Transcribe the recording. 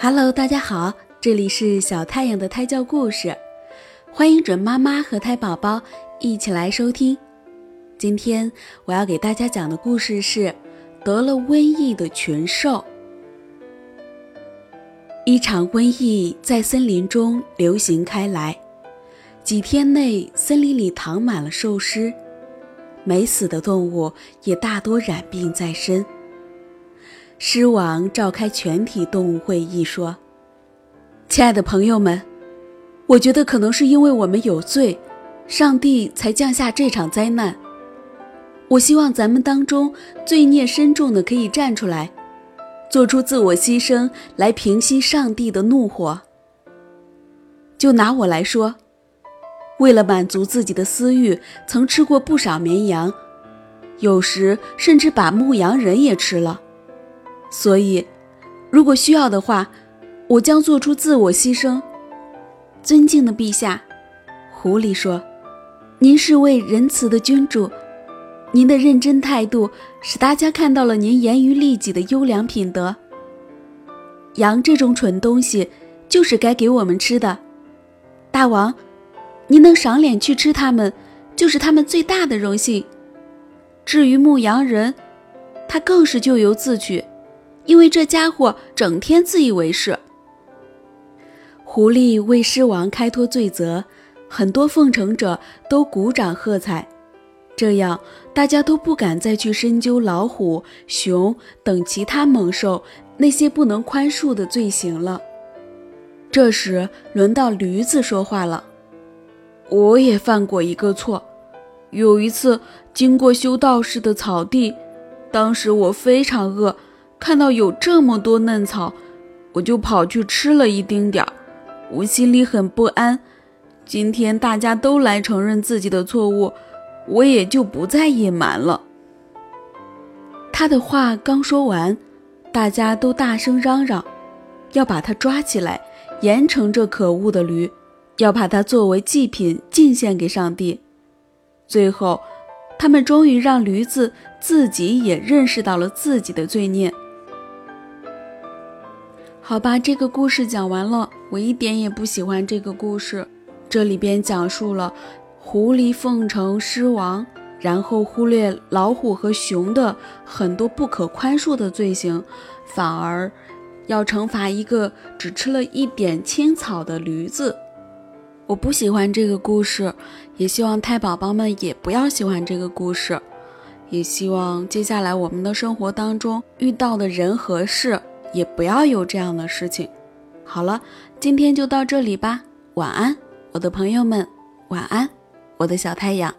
Hello，大家好，这里是小太阳的胎教故事，欢迎准妈妈和胎宝宝一起来收听。今天我要给大家讲的故事是得了瘟疫的群兽。一场瘟疫在森林中流行开来，几天内森林里躺满了兽尸，没死的动物也大多染病在身。狮王召开全体动物会议，说：“亲爱的朋友们，我觉得可能是因为我们有罪，上帝才降下这场灾难。我希望咱们当中罪孽深重的可以站出来，做出自我牺牲来平息上帝的怒火。就拿我来说，为了满足自己的私欲，曾吃过不少绵羊，有时甚至把牧羊人也吃了。”所以，如果需要的话，我将做出自我牺牲。尊敬的陛下，狐狸说：“您是位仁慈的君主，您的认真态度使大家看到了您严于律己的优良品德。羊这种蠢东西，就是该给我们吃的。大王，您能赏脸去吃它们，就是他们最大的荣幸。至于牧羊人，他更是咎由自取。”因为这家伙整天自以为是。狐狸为狮王开脱罪责，很多奉承者都鼓掌喝彩，这样大家都不敢再去深究老虎、熊等其他猛兽那些不能宽恕的罪行了。这时轮到驴子说话了：“我也犯过一个错，有一次经过修道士的草地，当时我非常饿。”看到有这么多嫩草，我就跑去吃了一丁点儿，我心里很不安。今天大家都来承认自己的错误，我也就不再隐瞒了。他的话刚说完，大家都大声嚷嚷，要把他抓起来，严惩这可恶的驴，要把它作为祭品进献给上帝。最后，他们终于让驴子自己也认识到了自己的罪孽。好吧，这个故事讲完了。我一点也不喜欢这个故事。这里边讲述了狐狸奉承狮王，然后忽略老虎和熊的很多不可宽恕的罪行，反而要惩罚一个只吃了一点青草的驴子。我不喜欢这个故事，也希望胎宝宝们也不要喜欢这个故事。也希望接下来我们的生活当中遇到的人和事。也不要有这样的事情。好了，今天就到这里吧。晚安，我的朋友们。晚安，我的小太阳。